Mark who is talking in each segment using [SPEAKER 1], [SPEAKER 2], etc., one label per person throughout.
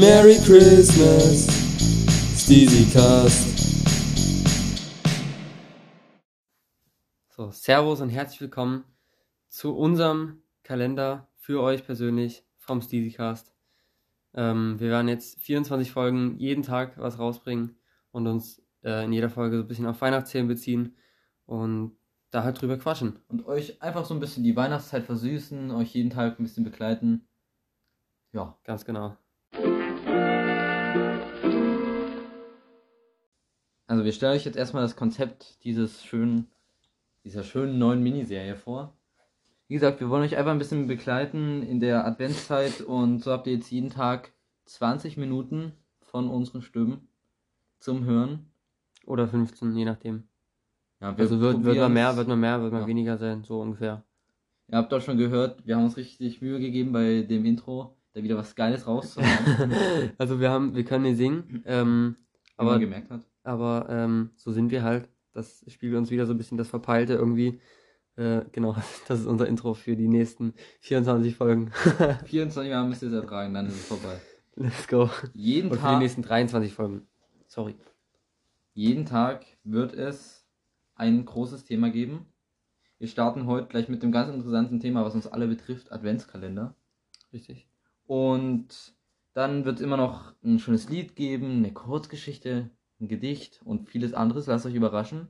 [SPEAKER 1] Merry Christmas, Steezy Cast.
[SPEAKER 2] So, Servus und herzlich willkommen zu unserem Kalender für euch persönlich vom Steezycast. Ähm, wir werden jetzt 24 Folgen jeden Tag was rausbringen und uns äh, in jeder Folge so ein bisschen auf Weihnachtsthemen beziehen und da halt drüber quatschen.
[SPEAKER 3] Und euch einfach so ein bisschen die Weihnachtszeit versüßen, euch jeden Tag ein bisschen begleiten. Ja.
[SPEAKER 2] Ganz genau.
[SPEAKER 3] Also wir stellen euch jetzt erstmal das Konzept dieses schönen, dieser schönen neuen Miniserie vor. Wie gesagt, wir wollen euch einfach ein bisschen begleiten in der Adventszeit und so habt ihr jetzt jeden Tag 20 Minuten von unseren Stimmen zum Hören.
[SPEAKER 2] Oder 15, je nachdem.
[SPEAKER 3] Ja, wir
[SPEAKER 2] Also wird, wird
[SPEAKER 3] probieren's.
[SPEAKER 2] mehr, wird mal mehr, wird mal
[SPEAKER 3] Ja.
[SPEAKER 2] weniger sein, so ungefähr.
[SPEAKER 3] Ihr habt doch schon gehört, wir haben uns richtig Mühe gegeben bei dem Intro, da wieder was Geiles rauszuhauen, wie
[SPEAKER 2] also wir haben, wir können nicht singen, ähm,
[SPEAKER 3] man
[SPEAKER 2] aber,
[SPEAKER 3] gemerkt hat.
[SPEAKER 2] Aber ähm, so sind wir halt. Das spiegelt uns wieder so ein bisschen das Verpeilte irgendwie. Äh, genau, das ist unser Intro für die nächsten 24 Folgen.
[SPEAKER 3] 24 Jahre müsst ihr es ertragen, dann ist es vorbei.
[SPEAKER 2] Let's go.
[SPEAKER 3] Jeden
[SPEAKER 2] Und für die
[SPEAKER 3] Tag,
[SPEAKER 2] nächsten 23 Folgen. Sorry.
[SPEAKER 3] jeden Tag wird es ein großes Thema geben. Wir starten heute gleich mit dem ganz interessanten Thema, was uns alle betrifft, Adventskalender.
[SPEAKER 2] Richtig.
[SPEAKER 3] Und dann wird es immer noch ein schönes Lied geben, eine Kurzgeschichte, ein Gedicht und vieles anderes. Lasst euch überraschen.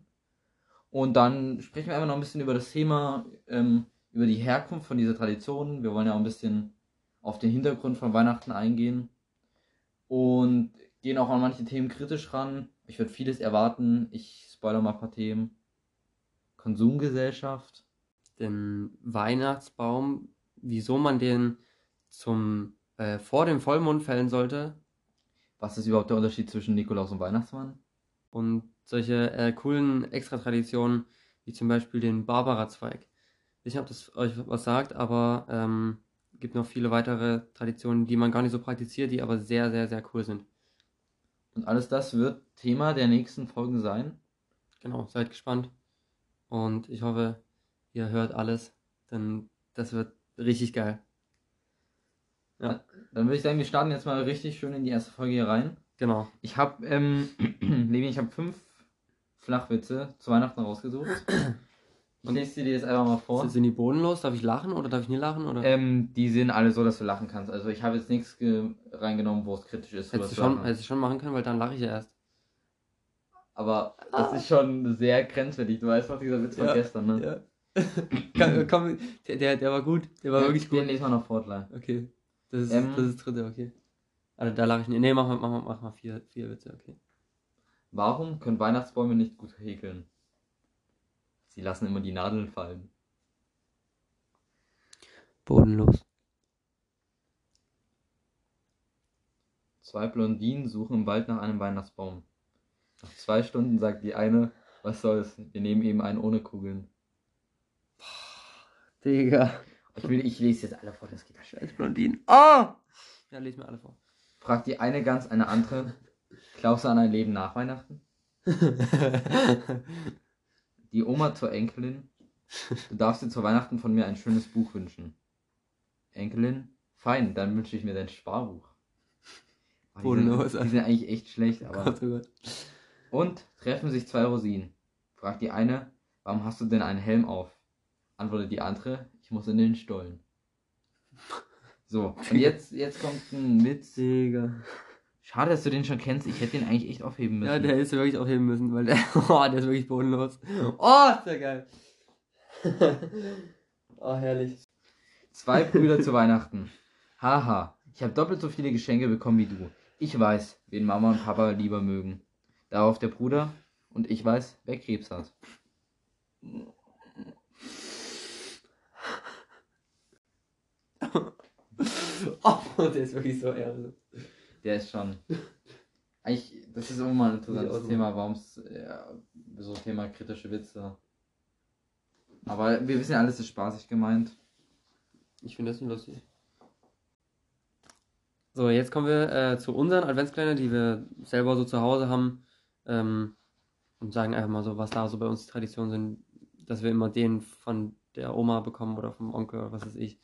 [SPEAKER 3] Und dann sprechen wir einfach noch ein bisschen über das Thema, ähm, über die Herkunft von dieser Tradition. Wir wollen ja auch ein bisschen auf den Hintergrund von Weihnachten eingehen. Und gehen auch an manche Themen kritisch ran. Ich würde vieles erwarten. Ich spoilere mal ein paar Themen. Konsumgesellschaft.
[SPEAKER 2] Den Weihnachtsbaum, wieso man den zum äh, vor dem Vollmond fällen sollte
[SPEAKER 3] Was ist überhaupt der Unterschied zwischen Nikolaus und Weihnachtsmann?
[SPEAKER 2] und solche äh, coolen Extra-Traditionen wie zum Beispiel den Barbara-Zweig. Ich ob das euch was sagt, aber ähm, gibt noch viele weitere Traditionen, die man gar nicht so praktiziert, die aber sehr, sehr, sehr cool sind.
[SPEAKER 3] Und alles das wird Thema der nächsten Folgen sein.
[SPEAKER 2] Genau, seid gespannt. Und ich hoffe, ihr hört alles, denn das wird richtig geil. Ja,
[SPEAKER 3] Dann würde ich sagen, wir starten jetzt mal richtig schön in die erste Folge hier rein.
[SPEAKER 2] genau.
[SPEAKER 3] Ich habe, ähm, Levi, ich habe fünf Flachwitze zu Weihnachten rausgesucht. Ich lese sie dir jetzt einfach mal vor.
[SPEAKER 2] Sind die bodenlos? Darf ich lachen oder darf ich nie lachen? Oder?
[SPEAKER 3] Ähm, die sind alle so, dass du lachen kannst. Also ich habe jetzt nichts ge- reingenommen, wo es kritisch ist.
[SPEAKER 2] Hättest du schon, hättest du schon machen können, weil dann lache ich ja erst.
[SPEAKER 3] Aber das ist schon sehr grenzwertig. Du weißt noch, dieser Witz von
[SPEAKER 2] Ja,
[SPEAKER 3] gestern, ne?
[SPEAKER 2] Ja. komm, der, der, war gut. Der war
[SPEAKER 3] Ja,
[SPEAKER 2] wirklich gut.
[SPEAKER 3] Den lesen wir noch gleich.
[SPEAKER 2] Okay. Das ist,
[SPEAKER 3] Ähm,
[SPEAKER 2] das ist dritte, okay. Also da lache ich nicht. Nee, mach mal, mach mal, mach mal vier, vier Witze, okay.
[SPEAKER 3] Warum können Weihnachtsbäume nicht gut häkeln? Sie lassen immer die Nadeln fallen.
[SPEAKER 2] Bodenlos.
[SPEAKER 3] Zwei Blondinen suchen im Wald nach einem Weihnachtsbaum. Nach zwei Stunden sagt die eine, was soll's, wir nehmen eben einen ohne Kugeln.
[SPEAKER 2] Digga.
[SPEAKER 3] Ich, will, ich lese jetzt alle vor, das geht ja.
[SPEAKER 2] Scheiß Blondinen. Ah! Ja, les mir alle vor.
[SPEAKER 3] Fragt die eine ganz eine andere, glaubst du an ein Leben nach Weihnachten? Die Oma zur Enkelin, du darfst dir zu Weihnachten von mir ein schönes Buch wünschen. Enkelin, fein, dann wünsche ich mir dein Sparbuch. Oh, die,
[SPEAKER 2] Bodenlos,
[SPEAKER 3] sind, die sind eigentlich echt schlecht, aber...
[SPEAKER 2] Gott, oh Gott.
[SPEAKER 3] Und treffen sich zwei Rosinen. Fragt die eine, warum hast du denn einen Helm auf? Antwortet die andere, ich muss in den Stollen. So, und jetzt, jetzt kommt ein Witz.
[SPEAKER 2] Digga.
[SPEAKER 3] Schade, dass du den schon kennst. Ich hätte den eigentlich echt aufheben müssen.
[SPEAKER 2] Ja, der ist wirklich aufheben müssen, weil der, oh, der ist wirklich bodenlos. Oh, ist der geil. oh, herrlich.
[SPEAKER 3] Zwei Brüder zu Weihnachten. Haha, ich habe doppelt so viele Geschenke bekommen wie du. Ich weiß, wen Mama und Papa lieber mögen. Darauf der Bruder und ich weiß, wer Krebs hat.
[SPEAKER 2] Oh, der ist wirklich so ehrlich.
[SPEAKER 3] Der ist schon. Eigentlich, das ist immer mal ein interessantes
[SPEAKER 2] so
[SPEAKER 3] Thema, warum es ja, so Thema kritische Witze. Aber wir wissen ja, alles ist spaßig gemeint.
[SPEAKER 2] Ich finde das nicht lustig. So, jetzt kommen wir äh, zu unseren Adventskalender, die wir selber so zu Hause haben. Ähm, und sagen einfach mal so, was da so bei uns Traditionen sind, dass wir immer den von der Oma bekommen oder vom Onkel oder was weiß ich.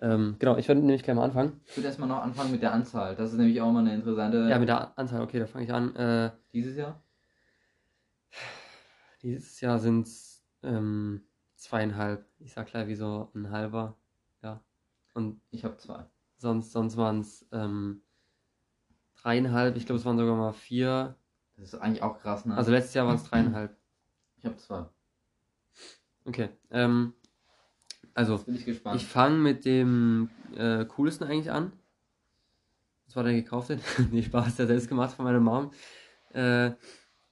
[SPEAKER 2] Ähm, genau, ich würde nämlich gleich mal anfangen.
[SPEAKER 3] Ich würde erstmal noch anfangen mit der Anzahl. Das ist nämlich auch mal eine interessante.
[SPEAKER 2] Ja, mit der Anzahl, okay, da fange ich an. Äh,
[SPEAKER 3] Dieses Jahr?
[SPEAKER 2] dieses Jahr sind es ähm, zweieinhalb. Ich sag gleich wie so ein halber. Ja. Und
[SPEAKER 3] Ich habe zwei.
[SPEAKER 2] sonst, sonst waren es ähm, dreieinhalb. Ich glaube, es waren sogar mal vier.
[SPEAKER 3] Das ist eigentlich auch krass, ne?
[SPEAKER 2] Also letztes Jahr waren es dreieinhalb.
[SPEAKER 3] ich habe zwei.
[SPEAKER 2] Okay. Ähm, also,
[SPEAKER 3] ich
[SPEAKER 2] ich fange mit dem äh, coolsten eigentlich an. Das war der gekaufte. nee, Spaß, der selbst gemacht von meiner Mom. Äh,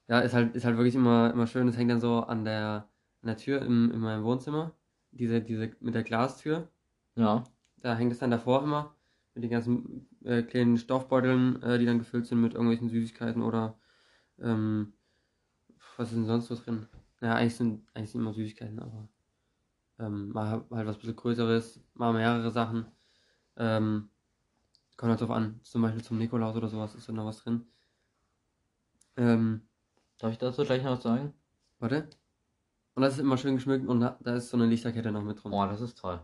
[SPEAKER 2] ja, ist halt, ist halt wirklich immer, immer schön. Das hängt dann so an der, an der Tür im, in meinem Wohnzimmer. Diese, diese mit der Glastür.
[SPEAKER 3] ja.
[SPEAKER 2] Da hängt es dann davor immer. Mit den ganzen äh, kleinen Stoffbeuteln, äh, die dann gefüllt sind mit irgendwelchen Süßigkeiten oder ähm, was ist denn sonst so drin? Naja, eigentlich sind eigentlich sind immer Süßigkeiten, aber ähm, mal halt was bisschen Größeres, mal mehrere Sachen. Ähm, kommt halt drauf an. Zum Beispiel zum Nikolaus oder sowas ist da noch was drin. Ähm,
[SPEAKER 3] Darf ich dazu gleich noch was sagen?
[SPEAKER 2] warte. Und das ist immer schön geschmückt und da, ist so eine Lichterkette noch mit drin.
[SPEAKER 3] Oh, das ist toll.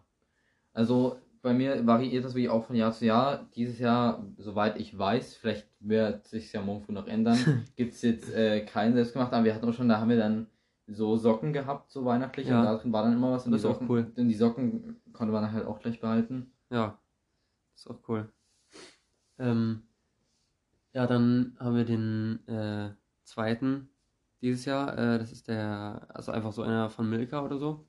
[SPEAKER 3] Also bei mir variiert das wirklich auch von Jahr zu Jahr. Dieses Jahr, soweit ich weiß, vielleicht wird sich ja morgen früh noch ändern, gibt es jetzt äh, keinen selbstgemachten, aber wir hatten auch schon, da haben wir dann so Socken gehabt, so weihnachtlich,
[SPEAKER 2] Ja.
[SPEAKER 3] und da drin war dann immer was und
[SPEAKER 2] Das ist auch
[SPEAKER 3] Socken,
[SPEAKER 2] cool.
[SPEAKER 3] und die Socken konnte man halt auch gleich behalten.
[SPEAKER 2] Ja, ist auch cool. Ähm, ja, dann haben wir den äh, zweiten dieses Jahr. Äh, das ist der, also einfach so einer von Milka oder so.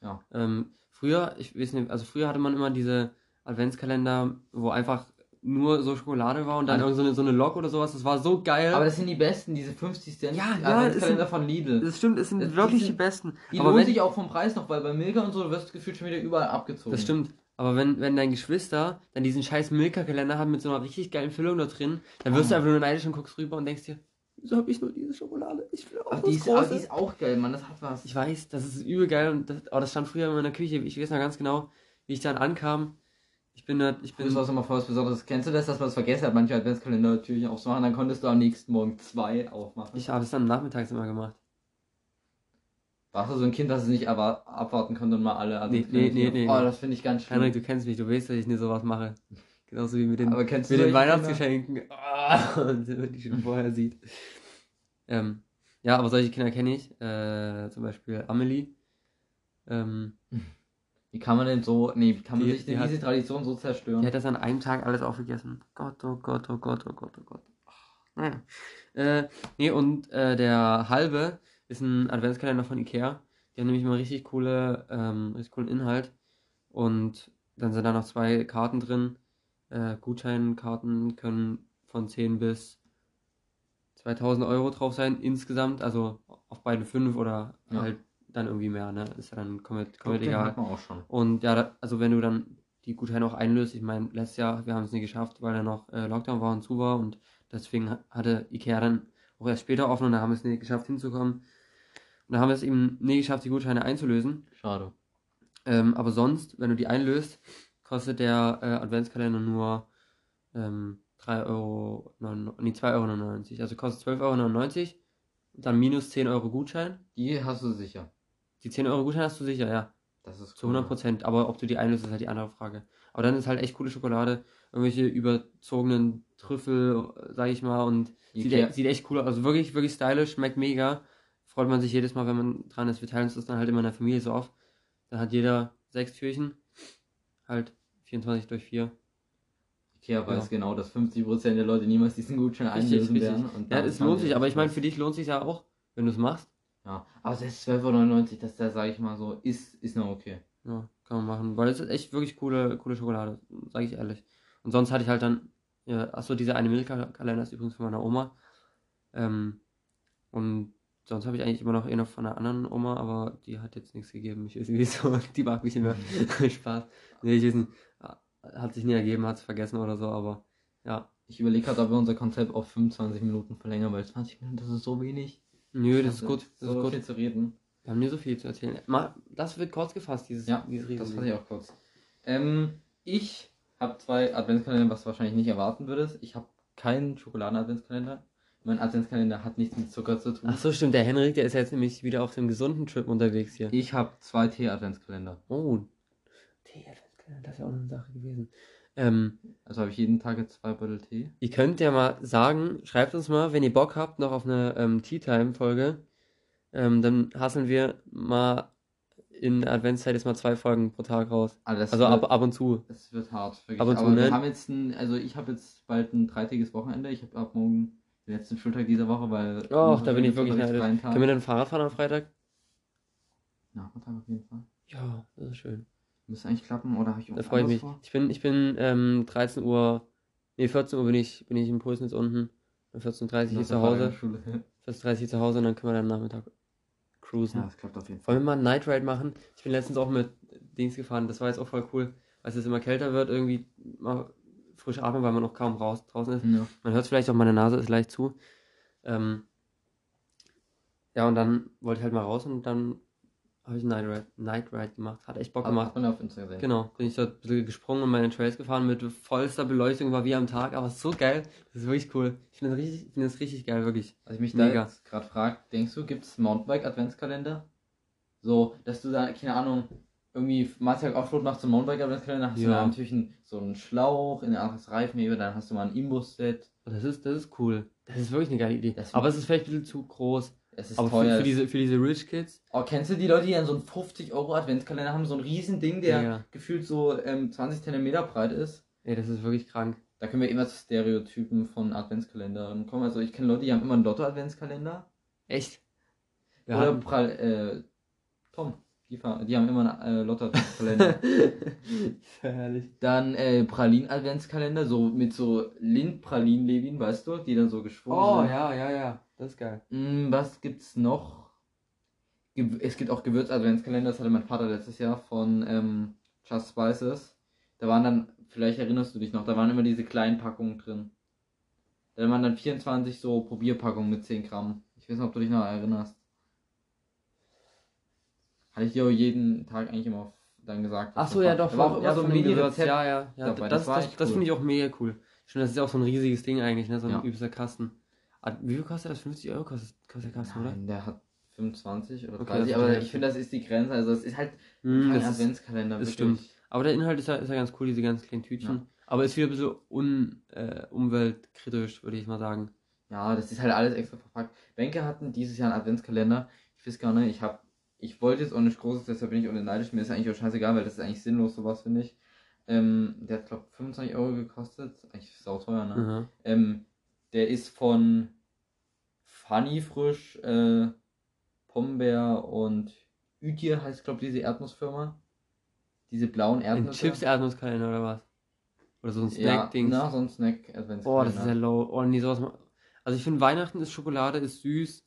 [SPEAKER 3] Ja.
[SPEAKER 2] Ähm, früher, ich weiß nicht, also früher hatte man immer diese Adventskalender, wo einfach nur so Schokolade war und dann
[SPEAKER 3] Also-
[SPEAKER 2] so eine, so eine Lok oder sowas. Das war so geil.
[SPEAKER 3] Aber das sind die besten, diese 50 Cent
[SPEAKER 2] Ja, ja,
[SPEAKER 3] Adventskalender
[SPEAKER 2] es
[SPEAKER 3] von Lidl.
[SPEAKER 2] das stimmt, es sind
[SPEAKER 3] Das- die
[SPEAKER 2] wirklich
[SPEAKER 3] sind-
[SPEAKER 2] die besten.
[SPEAKER 3] Die
[SPEAKER 2] aber
[SPEAKER 3] lohnen sich auch vom Preis noch, weil bei Milka und so wirst du gefühlt schon wieder überall abgezogen.
[SPEAKER 2] Das stimmt. Aber wenn, wenn dein Geschwister dann diesen scheiß Milka-Kalender hat mit so einer richtig geilen Füllung da drin, dann wirst
[SPEAKER 3] Oh.
[SPEAKER 2] du einfach nur neidisch und guckst rüber und denkst dir, wieso habe ich nur diese Schokolade? Ich will auch
[SPEAKER 3] Aber die, ist, aber die ist auch geil, Mann, das hat was.
[SPEAKER 2] Ich weiß, das ist übel geil und das, aber das stand früher in meiner Küche. Ich weiß noch ganz genau, wie ich dann ankam. Ich bin da, ich bin,
[SPEAKER 3] Das war immer voll was Besonderes. Kennst du das, dass man es vergessen hat, manche Adventskalender-Türchen aufzumachen, dann konntest du am nächsten Morgen zwei aufmachen?
[SPEAKER 2] ich habe es dann nachmittags immer gemacht.
[SPEAKER 3] Warst du so ein Kind, das es nicht abwarten konnte und mal alle
[SPEAKER 2] Nee, nee, nee, nee.
[SPEAKER 3] Oh, das finde ich ganz schlimm.
[SPEAKER 2] Henrik, du kennst mich, du weißt, dass ich nie sowas mache. Genauso wie mit den, mit den Weihnachtsgeschenken. Man die schon vorher sieht. Ähm, ja, aber solche Kinder kenne ich. Äh, zum Beispiel Amelie. Ähm,
[SPEAKER 3] Wie kann man denn so, nee, wie kann man
[SPEAKER 2] Die-
[SPEAKER 3] sich
[SPEAKER 2] die hat-
[SPEAKER 3] diese Tradition so zerstören?
[SPEAKER 2] die hat das an einem Tag alles aufgegessen. Gott, oh Gott, oh Gott, oh Gott, oh Gott. Naja. Äh, nee, und äh, der halbe ist ein Adventskalender von Ikea. Die haben nämlich immer richtig coole, ähm, richtig coolen Inhalt. Und dann sind da noch zwei Karten drin. Äh, Gutscheinkarten können von 10 bis 2000 Euro drauf sein insgesamt. Also auf beide 5 oder
[SPEAKER 3] Ja.
[SPEAKER 2] halt dann irgendwie mehr, ne? Ist ja dann komplett, komplett egal.
[SPEAKER 3] hat man auch schon.
[SPEAKER 2] Und ja, da, also wenn du dann die Gutscheine auch einlöst, ich meine, letztes Jahr, wir haben es nicht geschafft, weil da noch äh, Lockdown war und zu war und deswegen ha- hatte Ikea dann auch erst später offen und da haben wir es nicht geschafft hinzukommen. Und da haben wir es eben nie geschafft, die Gutscheine einzulösen.
[SPEAKER 3] Schade.
[SPEAKER 2] Ähm, aber sonst, wenn du die einlöst, kostet der äh, Adventskalender nur ähm, 3 Euro, nee, 2,99 Euro. Also kostet 12,99 Euro, dann minus 10 Euro Gutschein.
[SPEAKER 3] Die hast du sicher.
[SPEAKER 2] Die 10 Euro Gutschein hast du sicher, ja.
[SPEAKER 3] Das ist
[SPEAKER 2] Zu 100 Prozent, aber ob du die einlöst, ist halt die andere Frage. Aber dann ist halt echt coole Schokolade, irgendwelche überzogenen Trüffel, sag ich mal, und sieht, e- sieht echt cool aus. Also wirklich, wirklich stylisch, schmeckt mega. Freut man sich jedes Mal, wenn man dran ist. Wir teilen uns das dann halt immer in der Familie so auf. Dann hat jeder sechs Türchen, halt 24 durch 4.
[SPEAKER 3] Ikea weiß
[SPEAKER 2] Ja.
[SPEAKER 3] genau, dass 50% der Leute niemals diesen Gutschein einlösen werden.
[SPEAKER 2] Ja, es lohnt sich, aber ich meine, für dich lohnt sich ja auch, wenn du es machst.
[SPEAKER 3] Ja, aber selbst 12,99 Euro, dass der, sag ich mal so, ist, ist noch okay.
[SPEAKER 2] Ja, kann man machen, weil es ist echt wirklich coole, coole Schokolade, sage ich ehrlich. Und sonst hatte ich halt dann, ja, achso, dieser eine Milka-Kalender ist übrigens von meiner Oma. Ähm, und sonst habe ich eigentlich immer noch eh noch von einer anderen Oma, aber die hat jetzt nichts gegeben. Ich weiß nicht wieso, die mag mich immer. Spaß. Nee, ich weiß nicht, hat sich nie ergeben, hat es vergessen oder so, aber ja.
[SPEAKER 3] Ich überlege gerade, ob wir unser Konzept auf 25 Minuten verlängern, weil 20 Minuten, das ist so wenig.
[SPEAKER 2] Nö, das ist gut, das
[SPEAKER 3] so
[SPEAKER 2] ist gut.
[SPEAKER 3] viel zu reden.
[SPEAKER 2] Wir haben nie so viel zu erzählen. Mal, das wird kurz gefasst, dieses,
[SPEAKER 3] Ja,
[SPEAKER 2] dieses
[SPEAKER 3] Das fand ich auch kurz. Ähm, ich habe zwei Adventskalender, was du wahrscheinlich nicht erwarten würdest. Ich habe keinen Schokoladen-Adventskalender. Mein Adventskalender hat nichts mit Zucker zu tun.
[SPEAKER 2] Ach so, stimmt, der Henrik, der ist jetzt nämlich wieder auf dem gesunden Trip unterwegs hier.
[SPEAKER 3] Ich habe zwei Tee-Adventskalender.
[SPEAKER 2] Oh. Tee, Das wäre auch noch eine Sache gewesen. Ähm,
[SPEAKER 3] Also habe ich jeden Tag jetzt zwei Bottle Tee.
[SPEAKER 2] ihr könnt ja mal sagen, schreibt uns mal, wenn ihr Bock habt, noch auf eine ähm, Tea Time Folge. Ähm, dann hasseln wir mal in Adventszeit jetzt mal zwei Folgen pro Tag raus.
[SPEAKER 3] Das
[SPEAKER 2] Also
[SPEAKER 3] wird,
[SPEAKER 2] ab, ab und zu.
[SPEAKER 3] Es wird hart, wirklich.
[SPEAKER 2] Ab und zu,
[SPEAKER 3] Aber wir
[SPEAKER 2] ne?
[SPEAKER 3] haben jetzt ein, also ich habe jetzt bald ein dreitägiges Wochenende. Ich habe ab morgen den letzten Schultag dieser Woche, weil.
[SPEAKER 2] Och, da bin ich wirklich neidisch. Können wir dann Fahrrad fahren am Freitag?
[SPEAKER 3] Nachmittag auf jeden Fall.
[SPEAKER 2] Ja, das ist schön.
[SPEAKER 3] Müsste eigentlich klappen, oder habe ich
[SPEAKER 2] Da freue ich mich.
[SPEAKER 3] vor?
[SPEAKER 2] Ich bin, ich bin ähm, 13 Uhr, nee, 14 Uhr bin ich, bin ich im Pulsnitz unten. Um 14.30 Uhr hier zu Hause.
[SPEAKER 3] Schule.
[SPEAKER 2] 14.30 Uhr hier zu Hause und dann können wir dann am Nachmittag cruisen.
[SPEAKER 3] Ja, das klappt auf jeden Fall.
[SPEAKER 2] Wollen wir mal einen Night Ride machen? Ich bin letztens auch mit Dings gefahren, das war jetzt auch voll cool, als es immer kälter wird, irgendwie mal frisch atmen, weil man noch kaum raus draußen ist.
[SPEAKER 3] Ja.
[SPEAKER 2] Man hört es vielleicht auch, meine Nase ist leicht zu. Ähm, ja, und dann wollte ich halt mal raus und dann habe ich Night Ride, Night Ride gemacht. Hat echt Bock gemacht.
[SPEAKER 3] hat man auf Instagram gesehen.
[SPEAKER 2] Genau, bin ich dort ein bisschen gesprungen und meine Trails gefahren mit vollster Beleuchtung, war wie am Tag, aber so geil. Das ist wirklich cool. Ich finde das richtig, ich finde das richtig geil, wirklich.
[SPEAKER 3] Was ich mich
[SPEAKER 2] Mega.
[SPEAKER 3] da gerade frage, denkst du, gibt es Mountainbike Adventskalender? So, dass du da, keine Ahnung, irgendwie Martial Offroad so einen Mountainbike Adventskalender, hast du
[SPEAKER 2] Ja.
[SPEAKER 3] da natürlich einen, so einen Schlauch, in der anderes Reifenheber, dann hast du mal ein Imbus-Set.
[SPEAKER 2] Das ist, das ist cool. Das ist wirklich eine geile Idee. Aber es ist vielleicht ein bisschen zu groß.
[SPEAKER 3] Es ist
[SPEAKER 2] aber für,
[SPEAKER 3] teuer.
[SPEAKER 2] für, diese, für diese Rich Kids,
[SPEAKER 3] oh, kennst du die Leute, die dann so einen 50 Euro Adventskalender haben, so ein riesen Ding, der
[SPEAKER 2] Ja.
[SPEAKER 3] gefühlt so ähm, 20 Zentimeter breit ist?
[SPEAKER 2] ey, das ist wirklich krank.
[SPEAKER 3] Da können wir immer zu Stereotypen von Adventskalendern kommen. Also ich kenne Leute, die haben immer einen Lotto-Adventskalender.
[SPEAKER 2] Echt? Wir
[SPEAKER 3] Oder
[SPEAKER 2] hatten-
[SPEAKER 3] Pral äh, Tom, die, die haben immer einen äh, Lotto-Adventskalender.
[SPEAKER 2] herrlich.
[SPEAKER 3] Dann äh, Pralin-Adventskalender, so mit so Lind-Pralin-Levin, weißt du, die dann so geschwungen
[SPEAKER 2] Oh,
[SPEAKER 3] sind.
[SPEAKER 2] ja, ja, ja. Das ist geil.
[SPEAKER 3] Mm, was gibt's noch? Es gibt auch Gewürz-Adventskalender, das hatte mein Vater letztes Jahr von ähm, Just Spices. Da waren dann, vielleicht erinnerst du dich noch, da waren immer diese kleinen Packungen drin. Da waren dann 24 so Probierpackungen mit 10 Gramm. Ich weiß nicht, ob du dich noch erinnerst. Hatte ich dir jeden Tag eigentlich immer dann gesagt.
[SPEAKER 2] Ach
[SPEAKER 3] was
[SPEAKER 2] so,
[SPEAKER 3] das
[SPEAKER 2] ja doch.
[SPEAKER 3] War auch immer
[SPEAKER 2] ja,
[SPEAKER 3] so ein. Mini-Rezept.
[SPEAKER 2] Ja, ja, ja.
[SPEAKER 3] dabei.
[SPEAKER 2] Das,
[SPEAKER 3] Das
[SPEAKER 2] das, das
[SPEAKER 3] cool.
[SPEAKER 2] finde ich auch mega cool. Stimmt, das ist ja auch so ein riesiges Ding eigentlich, ne? So ein
[SPEAKER 3] Ja.
[SPEAKER 2] übelster Kasten. Wie viel kostet das? 50 Euro kostet, kostet der Kasten, oder?
[SPEAKER 3] Der hat 25 oder
[SPEAKER 2] Okay,
[SPEAKER 3] 30,
[SPEAKER 2] das
[SPEAKER 3] aber
[SPEAKER 2] ist
[SPEAKER 3] ich finde, das ist die Grenze. Also es ist halt
[SPEAKER 2] Hm,
[SPEAKER 3] kein
[SPEAKER 2] das ist,
[SPEAKER 3] Adventskalender.
[SPEAKER 2] das stimmt. aber der Inhalt ist ja, ist ja ganz cool, diese ganz kleinen Tütchen.
[SPEAKER 3] Ja.
[SPEAKER 2] Aber ist wieder ein bisschen un, äh, umweltkritisch, würde ich mal sagen.
[SPEAKER 3] Ja, das ist halt alles extra verpackt. Benke hatten dieses Jahr einen Adventskalender. Ich weiß gar nicht, ich habe, ich wollte jetzt auch nicht großes, deshalb bin ich nicht neidisch. Mir ist eigentlich auch scheißegal, weil das ist eigentlich sinnlos, sowas finde ich. Ähm, der hat, glaube 25 Euro gekostet. Eigentlich sauteuer, ne?
[SPEAKER 2] Aha.
[SPEAKER 3] Ähm, der ist von Funny Frisch, äh, Pombeer und Ütier heißt, glaube diese Erdnussfirma. Diese blauen
[SPEAKER 2] Ein
[SPEAKER 3] Erdnüsse.
[SPEAKER 2] Chips-Erdnusskalender oder was? Oder so ein
[SPEAKER 3] ja,
[SPEAKER 2] Snack-Dings.
[SPEAKER 3] na, so ein Snack-Adventskalender.
[SPEAKER 2] Boah, das ist ja low. Oh, nee, sowas. Also ich finde Weihnachten ist Schokolade, ist süß,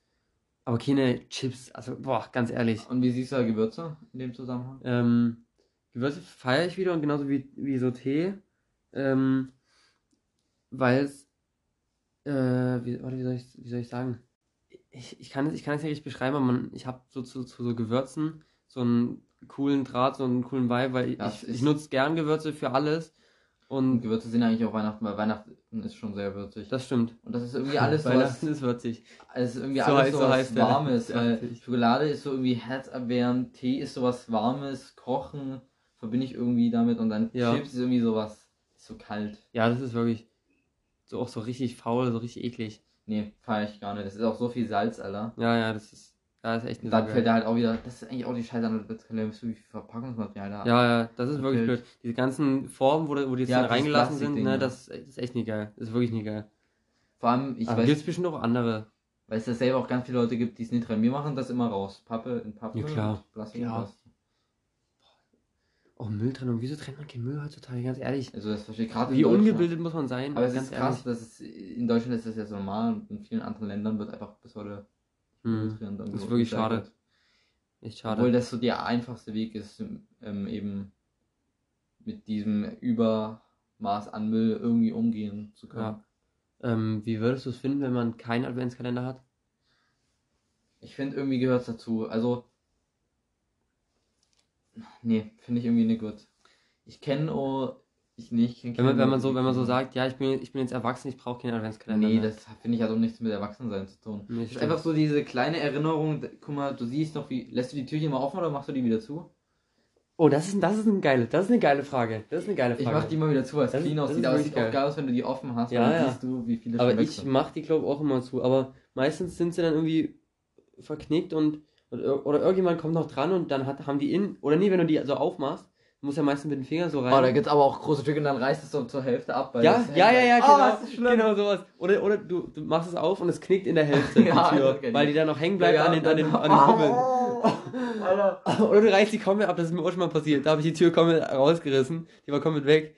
[SPEAKER 2] aber keine Chips. Also, boah, ganz ehrlich.
[SPEAKER 3] Und wie siehst du da Gewürze in dem Zusammenhang?
[SPEAKER 2] Ähm, Gewürze feiere ich wieder und genauso wie, wie so Tee. Ähm, weil es, äh, wie, warte, wie, soll ich, wie soll ich sagen? Ich, ich kann es ich kann es nicht richtig beschreiben, aber man, ich habe so zu, zu so Gewürzen so einen coolen Draht, so einen coolen Vibe, weil ich,
[SPEAKER 3] ist-
[SPEAKER 2] ich nutze gern Gewürze für alles.
[SPEAKER 3] Und
[SPEAKER 2] Und
[SPEAKER 3] Gewürze sind eigentlich auch Weihnachten, weil Weihnachten ist schon sehr würzig.
[SPEAKER 2] das stimmt.
[SPEAKER 3] und das ist irgendwie alles was,
[SPEAKER 2] Weihnachten ist würzig.
[SPEAKER 3] es ist irgendwie
[SPEAKER 2] So
[SPEAKER 3] alles
[SPEAKER 2] heißt-
[SPEAKER 3] so, was Warmes, weil. Schokolade ist so irgendwie herzerwärmend, Tee ist sowas Warmes, Kochen verbinde ich irgendwie damit und dann
[SPEAKER 2] Ja.
[SPEAKER 3] Chips ist irgendwie sowas, ist so kalt.
[SPEAKER 2] Ja, das ist wirklich so auch so richtig faul, so richtig eklig.
[SPEAKER 3] Nee, feiere ich gar nicht. Das ist auch so viel Salz, Alter.
[SPEAKER 2] Ja, ja, das ist, da ist echt eine
[SPEAKER 3] dann
[SPEAKER 2] Sache.
[SPEAKER 3] fällt da halt auch wieder, das ist eigentlich auch die Scheiße an der wie viel Verpackungsmaterial da
[SPEAKER 2] Ja, ja, das ist wirklich
[SPEAKER 3] Natürlich.
[SPEAKER 2] blöd. Diese ganzen Formen, wo, wo die jetzt
[SPEAKER 3] Ja,
[SPEAKER 2] reingelassen sind, ne,
[SPEAKER 3] ja.
[SPEAKER 2] das, das ist echt nicht geil. Das ist wirklich nicht geil.
[SPEAKER 3] Vor allem, ich
[SPEAKER 2] Aber
[SPEAKER 3] weiß,
[SPEAKER 2] gibt's bestimmt auch andere.
[SPEAKER 3] weil es dasselbe auch ganz viele Leute gibt, die es nicht rein. Wir machen das immer raus. Pappe in Pappe.
[SPEAKER 2] Ja, klar.
[SPEAKER 3] und Plastik
[SPEAKER 2] Ja.
[SPEAKER 3] Plastik.
[SPEAKER 2] Oh, Mülltrennung. Wieso trennt man keinen Müll heutzutage? Ganz ehrlich.
[SPEAKER 3] Also das verstehe ich gerade
[SPEAKER 2] Wie ungebildet muss man sein?
[SPEAKER 3] Aber es
[SPEAKER 2] ganz
[SPEAKER 3] ist krass, dass es in Deutschland ist das ja so normal und in vielen anderen Ländern wird einfach bis heute
[SPEAKER 2] Hm. Das ist wirklich schade.
[SPEAKER 3] recycelt.
[SPEAKER 2] Echt schade.
[SPEAKER 3] Obwohl das so der einfachste Weg ist, ähm, eben mit diesem Übermaß an Müll irgendwie umgehen zu können.
[SPEAKER 2] Ja. ähm, wie würdest du es finden, wenn man keinen Adventskalender hat?
[SPEAKER 3] Ich finde, irgendwie gehört es dazu. Also, nee, finde ich irgendwie nicht gut. Ich kenne auch, ich nicht. kenn
[SPEAKER 2] Wenn man, wenn man so, wenn man so sagt, ja, ich bin, ich bin jetzt erwachsen, ich brauche keinen Adventskalender.
[SPEAKER 3] Nee,
[SPEAKER 2] mehr.
[SPEAKER 3] das finde ich hat auch nichts mit Erwachsensein zu tun.
[SPEAKER 2] Nee,
[SPEAKER 3] ist einfach so diese kleine Erinnerung, guck mal, du siehst noch wie, lässt du die Türchen mal offen oder machst du die wieder zu?
[SPEAKER 2] Oh, das ist, das ist eine geile, das ist eine geile Frage. Das ist eine geile
[SPEAKER 3] Ich
[SPEAKER 2] Frage.
[SPEAKER 3] mach die mal wieder zu, weil es clean aussieht. Aber es sieht auch
[SPEAKER 2] geil.
[SPEAKER 3] aus, wenn du die offen hast.
[SPEAKER 2] Ja, ja.
[SPEAKER 3] siehst du, wie viele
[SPEAKER 2] aber ich mach die, glaube auch immer zu. Aber meistens sind sie dann irgendwie verknickt und, ir- oder irgendjemand kommt noch dran und dann hat, haben die in, oder nie, wenn du die so aufmachst, du musst ja meistens mit dem Finger so rein.
[SPEAKER 3] Oh, da gibt's aber auch große Stücke und dann reißt es so zur Hälfte ab.
[SPEAKER 2] ja, ja, ja, ja,
[SPEAKER 3] hängt.
[SPEAKER 2] genau,
[SPEAKER 3] Oh, das ist schlimm.
[SPEAKER 2] genau sowas. Oder, oder du, du machst es auf und es knickt in der Hälfte,
[SPEAKER 3] Ja,
[SPEAKER 2] die Tür,
[SPEAKER 3] ich.
[SPEAKER 2] weil die dann noch hängen bleibt
[SPEAKER 3] Ja,
[SPEAKER 2] an den, an den,
[SPEAKER 3] dann-
[SPEAKER 2] an den.
[SPEAKER 3] Oh, Alter.
[SPEAKER 2] Oder du reißt die komplett ab, das ist mir auch schon mal passiert. Da habe ich die Tür komplett rausgerissen, die war komplett weg.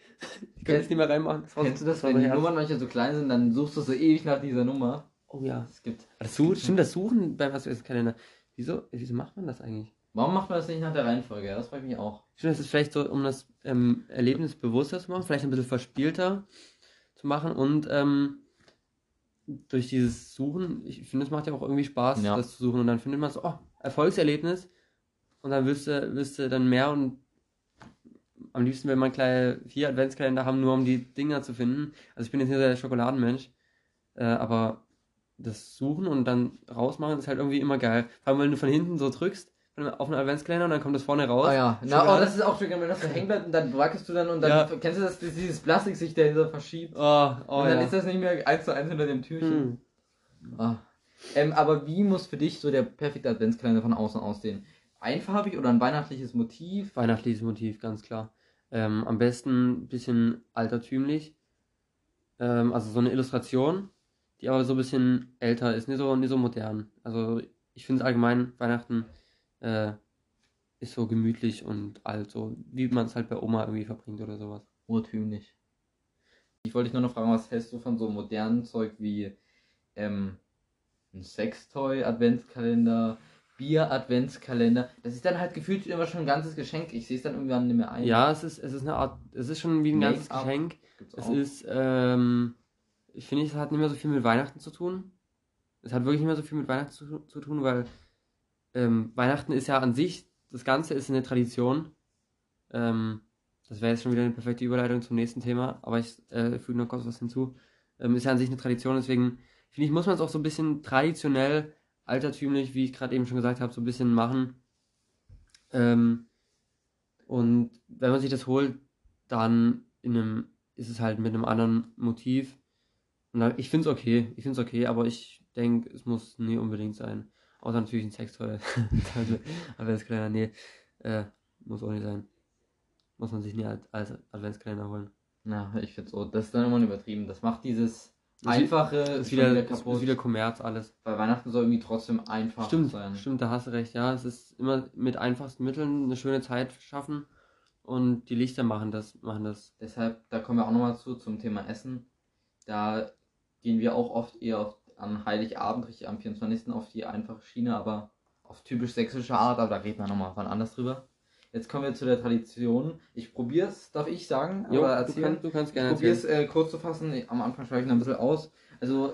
[SPEAKER 2] Ich konnte es nicht mehr reinmachen. Das
[SPEAKER 3] Kennst du das, wenn die Nummern manchmal so klein sind, dann suchst du so ewig nach dieser Nummer.
[SPEAKER 2] Oh ja.
[SPEAKER 3] Es gibt.
[SPEAKER 2] Das Suchen, stimmt, das Suchen beim Kalender. Wieso, wieso macht man das eigentlich?
[SPEAKER 3] Warum macht man das nicht nach der Reihenfolge? Das frage ich mich auch.
[SPEAKER 2] Stimmt, das ist vielleicht so, um das ähm, Erlebnis bewusster zu machen, vielleicht ein bisschen verspielter zu machen und ähm, durch dieses Suchen, ich finde, es macht ja auch irgendwie Spaß,
[SPEAKER 3] Ja.
[SPEAKER 2] das zu suchen und dann findet man so, oh, Erfolgserlebnis und dann willst du, willst du dann mehr und am liebsten will man kleine vier Adventskalender haben, nur um die Dinger zu finden. Also ich bin jetzt nicht der Schokoladenmensch, äh, aber das Suchen und dann rausmachen ist halt irgendwie immer geil. Vor allem, wenn du von hinten so drückst auf einen Adventskalender und dann kommt das vorne raus.
[SPEAKER 3] Oh ja, na, oh, das ist auch schön, wenn das so hängen bleibt und dann wackelst du dann und dann,
[SPEAKER 2] Ja.
[SPEAKER 3] kennst du das, dieses Plastik sich dahinter verschiebt?
[SPEAKER 2] Oh, oh
[SPEAKER 3] und dann
[SPEAKER 2] ja.
[SPEAKER 3] ist das nicht mehr eins zu eins hinter dem Türchen.
[SPEAKER 2] Hm.
[SPEAKER 3] Ah. Ähm, aber wie muss für dich so der perfekte Adventskalender von außen aussehen? Einfarbig oder ein weihnachtliches Motiv?
[SPEAKER 2] Weihnachtliches Motiv, ganz klar. Ähm, am besten ein bisschen altertümlich. Ähm, also so eine Illustration, die aber so ein bisschen älter ist, nicht so, nicht so modern. Also ich finde allgemein, Weihnachten äh, ist so gemütlich und alt, so wie man es halt bei Oma irgendwie verbringt oder sowas.
[SPEAKER 3] Urtümlich. Ich wollte dich nur noch fragen, was hältst du von so modernen Zeug wie ähm, ein Sextoy-Adventskalender, Bier-Adventskalender? Das ist dann halt gefühlt immer schon ein ganzes Geschenk. Ich sehe es dann irgendwann nicht mehr ein.
[SPEAKER 2] Ja, es ist, es ist eine Art, es ist schon wie ein ganzes. Geschenk.
[SPEAKER 3] Gibt's
[SPEAKER 2] Es
[SPEAKER 3] auch.
[SPEAKER 2] ist, ähm, ich finde, es hat nicht mehr so viel mit Weihnachten zu tun. Es hat wirklich nicht mehr so viel mit Weihnachten zu, zu tun, weil ähm, Weihnachten ist ja an sich, das Ganze ist eine Tradition. Ähm, das wäre jetzt schon wieder eine perfekte Überleitung zum nächsten Thema, aber ich äh, füge noch kurz was hinzu. Ähm, ist ja an sich eine Tradition, deswegen finde ich, muss man es auch so ein bisschen traditionell, altertümlich, wie ich gerade eben schon gesagt habe, so ein bisschen machen. Ähm, und wenn man sich das holt, dann in einem, ist es halt mit einem anderen Motiv. Da, ich finde es okay, ich finde es okay, aber ich denke, es muss nie unbedingt sein. Außer natürlich ein Sextoy. Adventskalender, nee, äh, muss auch nicht sein. Muss man sich nie als, Adventskalender holen.
[SPEAKER 3] Na, ich finde so, das ist dann immer übertrieben. Das macht dieses Einfache
[SPEAKER 2] Ist wieder, ist,
[SPEAKER 3] kaputt.
[SPEAKER 2] ist wieder Kommerz alles.
[SPEAKER 3] Bei Weihnachten soll irgendwie trotzdem einfach
[SPEAKER 2] Stimmt,
[SPEAKER 3] sein.
[SPEAKER 2] stimmt, da hast du recht, ja. Es ist immer mit einfachsten Mitteln eine schöne Zeit schaffen und die Lichter machen das, machen das.
[SPEAKER 3] Deshalb, da kommen wir auch nochmal zu, zum Thema Essen. Da gehen wir auch oft eher auf, an Heiligabend, richtig am 24. auf die einfache Schiene, aber auf typisch sächsische Art, aber da reden wir nochmal wann anders drüber. Jetzt kommen wir zu der Tradition. Ich probiere es, darf ich sagen?
[SPEAKER 2] Jo, du,
[SPEAKER 3] erzählen?
[SPEAKER 2] kannst, du kannst
[SPEAKER 3] Ich
[SPEAKER 2] gerne
[SPEAKER 3] probiere
[SPEAKER 2] erzählen.
[SPEAKER 3] es äh, kurz zu fassen. Am Anfang schreibe ich noch ein bisschen aus. Also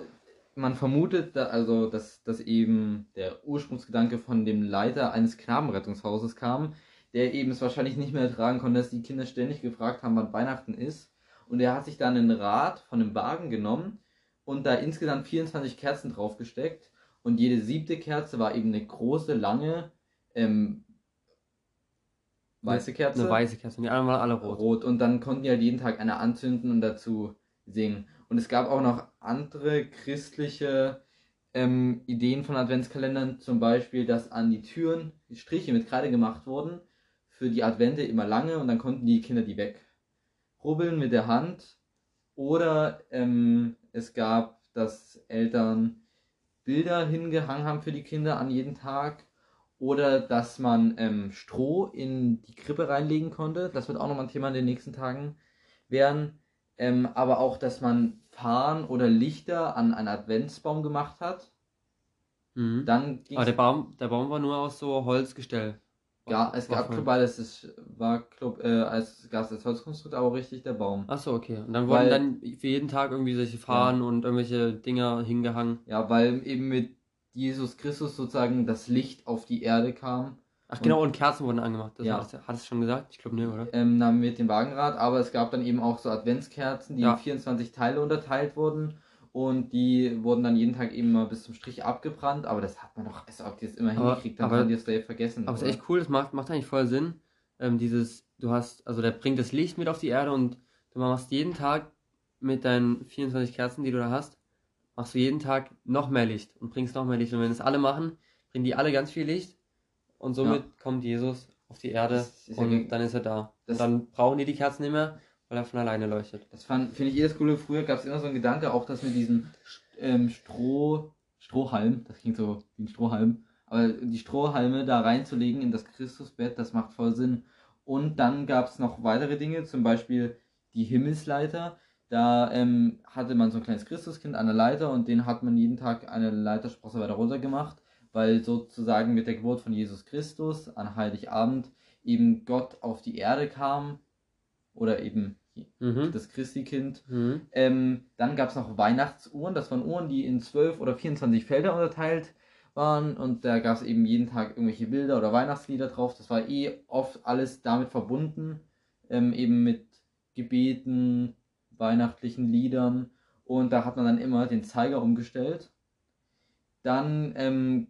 [SPEAKER 3] man vermutet, da, also, dass, dass eben der Ursprungsgedanke von dem Leiter eines Knabenrettungshauses kam, der eben es wahrscheinlich nicht mehr ertragen konnte, dass die Kinder ständig gefragt haben, wann Weihnachten ist. Und er hat sich dann einen Rad von einem Wagen genommen und da insgesamt 24 Kerzen draufgesteckt. Und jede siebte Kerze war eben eine große, lange, ähm, weiße Kerze
[SPEAKER 2] Eine weiße Kerze, die anderen waren alle rot.
[SPEAKER 3] rot. Und dann konnten die halt jeden Tag eine anzünden und dazu singen. Und es gab auch noch andere christliche ähm, Ideen von Adventskalendern, zum Beispiel, dass an die Türen Striche mit Kreide gemacht wurden, für die Advente immer lange und dann konnten die Kinder die wegrubbeln mit der Hand. Oder ähm, es gab, dass Eltern Bilder hingehangen haben für die Kinder an jeden Tag. Oder dass man ähm, Stroh in die Krippe reinlegen konnte. Das wird auch nochmal ein Thema in den nächsten Tagen werden. Ähm, aber auch, dass man Fahnen oder Lichter an einen Adventsbaum gemacht hat.
[SPEAKER 2] Mhm.
[SPEAKER 3] Dann
[SPEAKER 2] Aber der Baum, der Baum war nur aus so Holzgestell.
[SPEAKER 3] Ja, es
[SPEAKER 2] War
[SPEAKER 3] gab
[SPEAKER 2] voll-
[SPEAKER 3] global, es war glaub, äh, als gab es als Holzkonstrukt, aber auch richtig der Baum.
[SPEAKER 2] Achso, okay. Und dann
[SPEAKER 3] Weil-
[SPEAKER 2] wurden dann für jeden Tag irgendwie solche Fahnen und irgendwelche Dinger hingehangen.
[SPEAKER 3] Ja, weil eben mit Jesus Christus sozusagen das Licht auf die Erde kam.
[SPEAKER 2] Ach genau, und Kerzen wurden angemacht. Das
[SPEAKER 3] Ja.
[SPEAKER 2] hat, hat es schon gesagt? Ich glaube, ne, oder?
[SPEAKER 3] ähm, dann mit dem Wagenrad, aber es gab dann eben auch so Adventskerzen, die
[SPEAKER 2] Ja.
[SPEAKER 3] in 24 Teile unterteilt wurden und die wurden dann jeden Tag eben mal bis zum Strich abgebrannt, aber das hat man doch, also ob die das immer hingekriegt haben, haben die das gleich vergessen.
[SPEAKER 2] Aber es ist echt cool, das macht, macht eigentlich voll Sinn. ähm, dieses, du hast, also der bringt das Licht mit auf die Erde und du machst jeden Tag mit deinen 24 Kerzen, die du da hast, machst du jeden Tag noch mehr Licht und bringst noch mehr Licht. Und wenn das alle machen, bringen die alle ganz viel Licht und somit kommt Jesus auf die Erde
[SPEAKER 3] ja
[SPEAKER 2] und
[SPEAKER 3] ge-
[SPEAKER 2] dann ist er da. und dann brauchen die die Kerzen nicht mehr, weil er von alleine leuchtet.
[SPEAKER 3] Das finde ich eh das Coole. Früher gab es immer so einen Gedanke, auch das mit diesem ähm, Stroh, Strohhalm, das klingt so wie ein Strohhalm, aber die Strohhalme da reinzulegen in das Christusbett, das macht voll Sinn. Und dann gab es noch weitere Dinge, zum Beispiel die Himmelsleiter. Da ähm, hatte man so ein kleines Christuskind an der Leiter und den hat man jeden Tag eine Leitersprosse weiter runter gemacht, weil sozusagen mit der Geburt von Jesus Christus an Heiligabend eben Gott auf die Erde kam oder eben
[SPEAKER 2] Mhm.
[SPEAKER 3] das Christi-Kind.
[SPEAKER 2] Mhm.
[SPEAKER 3] Ähm, dann gab es noch Weihnachtsuhren, das waren Uhren, die in 12 oder 24 Felder unterteilt waren und da gab es eben jeden Tag irgendwelche Bilder oder Weihnachtslieder drauf. Das war eh oft alles damit verbunden, ähm, eben mit Gebeten, weihnachtlichen Liedern und da hat man dann immer den Zeiger umgestellt. Dann ähm,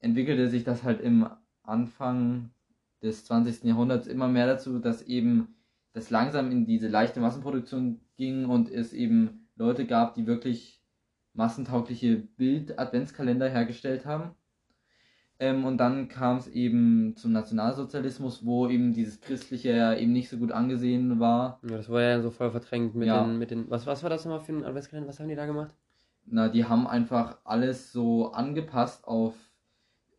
[SPEAKER 3] entwickelte sich das halt im Anfang des 20. Jahrhunderts immer mehr dazu, dass eben das langsam in diese leichte Massenproduktion ging und es eben Leute gab, die wirklich massentaugliche Bild-Adventskalender hergestellt haben. Ähm, und dann kam es eben zum Nationalsozialismus, wo eben dieses Christliche ja eben nicht so gut angesehen war.
[SPEAKER 2] Ja, das war ja so voll verdrängt mit
[SPEAKER 3] Ja.
[SPEAKER 2] den, mit den, was, was war das nochmal für ein Adventskalender? Was haben die da gemacht?
[SPEAKER 3] Na, die haben einfach alles so angepasst auf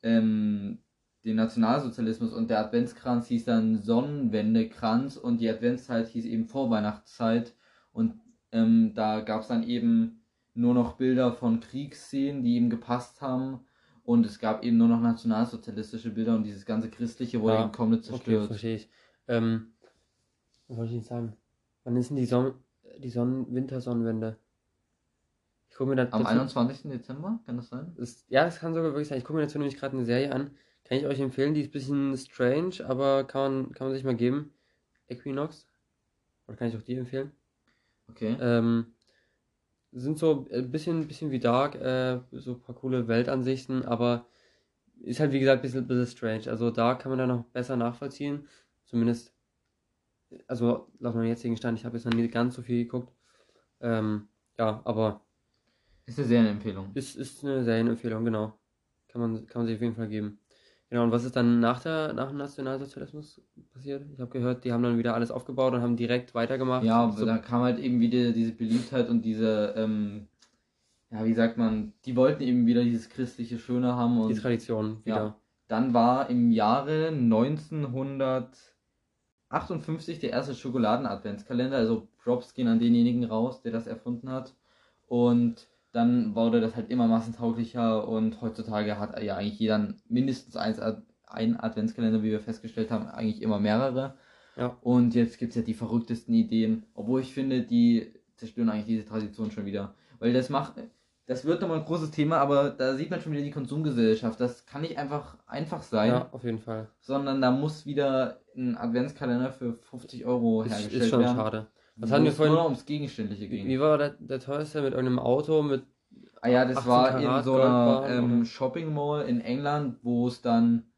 [SPEAKER 3] ähm, den Nationalsozialismus und der Adventskranz hieß dann Sonnenwendekranz und die Adventszeit hieß eben Vorweihnachtszeit und ähm, da gab es dann eben nur noch Bilder von Kriegsszenen, die eben gepasst haben und es gab eben nur noch nationalsozialistische Bilder und dieses ganze Christliche wurde
[SPEAKER 2] Ja,
[SPEAKER 3] eben komplett
[SPEAKER 2] Okay,
[SPEAKER 3] zerstört.
[SPEAKER 2] verstehe ich. Ähm, was wollte ich jetzt sagen? Wann ist denn die Sonn die Sonn Wintersonnenwende? Ich gucke mir da
[SPEAKER 3] Am
[SPEAKER 2] dazu-
[SPEAKER 3] 21. Dezember, kann das sein?
[SPEAKER 2] ist, ja, das kann sogar wirklich sein. Ich gucke mir dazu nämlich gerade eine Serie an. Kann ich euch empfehlen, die ist ein bisschen strange, aber kann man, kann man sich mal geben. Equinox. Oder kann ich auch die empfehlen?
[SPEAKER 3] Okay.
[SPEAKER 2] Ähm, sind so ein bisschen, bisschen wie Dark, äh, so ein paar coole Weltansichten, aber ist halt wie gesagt ein bisschen, bisschen strange. Also da kann man dann noch besser nachvollziehen. Zumindest, also laut meinem jetzigen Stand, ich habe jetzt noch nie ganz so viel geguckt. Ähm, ja, aber
[SPEAKER 3] Ist eine Serienempfehlung.
[SPEAKER 2] ist, ist eine Serienempfehlung, genau. Kann man, kann man sich auf jeden Fall geben. Genau, und was ist dann nach, der, nach dem Nationalsozialismus passiert? Ich habe gehört, die haben dann wieder alles aufgebaut und haben direkt weitergemacht.
[SPEAKER 3] Ja,
[SPEAKER 2] so,
[SPEAKER 3] da kam halt eben wieder diese Beliebtheit und diese, ähm, ja, wie sagt man, die wollten eben wieder dieses christliche Schöne haben
[SPEAKER 2] die
[SPEAKER 3] und
[SPEAKER 2] Tradition wieder.
[SPEAKER 3] ja, dann war im Jahre 1958 der erste Schokoladen-Adventskalender, also Props gehen an denjenigen raus, der das erfunden hat und dann wurde das halt immer massentauglicher und heutzutage hat ja eigentlich jeder mindestens eins, einen Adventskalender, wie wir festgestellt haben, eigentlich immer mehrere.
[SPEAKER 2] Ja.
[SPEAKER 3] Und jetzt gibt es ja die verrücktesten Ideen, obwohl ich finde, die zerstören eigentlich diese Tradition schon wieder. Weil das macht, das wird nochmal ein großes Thema, aber da sieht man schon wieder die Konsumgesellschaft. Das kann nicht einfach einfach sein,
[SPEAKER 2] Ja, auf jeden Fall.
[SPEAKER 3] sondern da muss wieder ein Adventskalender für 50 Euro
[SPEAKER 2] Ist,
[SPEAKER 3] hergestellt
[SPEAKER 2] ist schon
[SPEAKER 3] werden.
[SPEAKER 2] schade. Was hatten wir
[SPEAKER 3] es
[SPEAKER 2] vorhin?
[SPEAKER 3] nur noch ums Gegenständliche
[SPEAKER 2] Wie,
[SPEAKER 3] ging.
[SPEAKER 2] wie war der, der teuerste mit irgendeinem Auto mit.
[SPEAKER 3] Ah ja, das
[SPEAKER 2] 18
[SPEAKER 3] war in
[SPEAKER 2] Karat
[SPEAKER 3] so einer ähm? Shopping Mall in England, wo es dann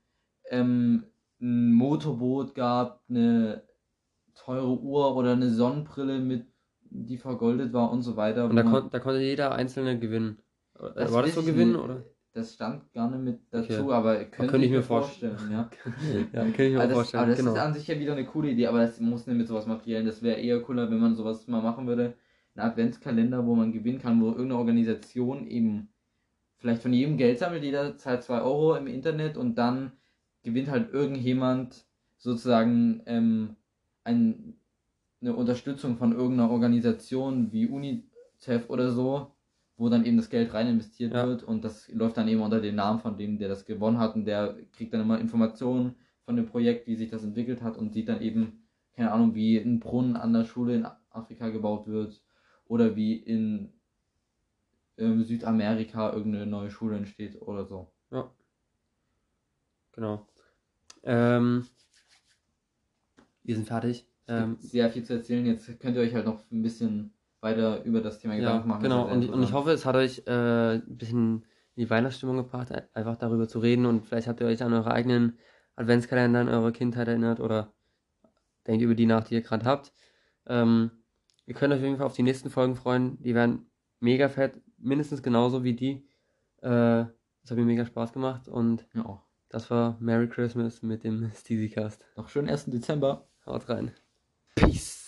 [SPEAKER 3] ähm, ein Motorboot gab, eine teure Uhr oder eine Sonnenbrille mit, die vergoldet war und so weiter.
[SPEAKER 2] Und da, kon, da konnte jeder einzelne gewinnen. Äh,
[SPEAKER 3] Das
[SPEAKER 2] war das so gewinnen oder?
[SPEAKER 3] Das stand gar nicht mit dazu,
[SPEAKER 2] Okay.
[SPEAKER 3] aber könnte,
[SPEAKER 2] könnte
[SPEAKER 3] ich mir vorstellen. ja.
[SPEAKER 2] ja, kann ich mir
[SPEAKER 3] Aber das,
[SPEAKER 2] vorstellen.
[SPEAKER 3] aber das
[SPEAKER 2] genau.
[SPEAKER 3] ist an sich ja wieder eine coole Idee, aber das muss nicht mit sowas materiellen. Das wäre eher cooler, wenn man sowas mal machen würde. Ein Adventskalender, wo man gewinnen kann, wo irgendeine Organisation eben vielleicht von jedem Geld sammelt, jeder zahlt 2 Euro im Internet und dann gewinnt halt irgendjemand sozusagen ähm, ein, eine Unterstützung von irgendeiner Organisation wie UNICEF oder so, wo dann eben das Geld rein investiert
[SPEAKER 2] Ja.
[SPEAKER 3] wird und das läuft dann eben unter dem Namen von dem, der das gewonnen hat und der kriegt dann immer Informationen von dem Projekt, wie sich das entwickelt hat und sieht dann eben, keine Ahnung, wie ein Brunnen an der Schule in Afrika gebaut wird oder wie in ähm, Südamerika irgendeine neue Schule entsteht oder so.
[SPEAKER 2] Genau. Ähm, wir sind fertig.
[SPEAKER 3] Es
[SPEAKER 2] Ähm,
[SPEAKER 3] gibt sehr viel zu erzählen. Jetzt könnt ihr euch halt noch ein bisschen weiter über das Thema
[SPEAKER 2] ja,
[SPEAKER 3] Gedanken machen.
[SPEAKER 2] genau. Und, und ich hoffe, es hat euch äh, ein bisschen in die Weihnachtsstimmung gebracht, einfach darüber zu reden und vielleicht habt ihr euch an eure eigenen Adventskalender an eure Kindheit erinnert oder denkt über die nach, die ihr gerade habt. Ähm, ihr könnt euch auf jeden Fall auf die nächsten Folgen freuen. Die werden mega fett, mindestens genauso wie die. Äh, das hat mir mega Spaß gemacht und
[SPEAKER 3] Ja.
[SPEAKER 2] das war Merry Christmas mit dem Steezycast.
[SPEAKER 3] Noch schönen 1. Dezember.
[SPEAKER 2] Haut rein.
[SPEAKER 3] Peace.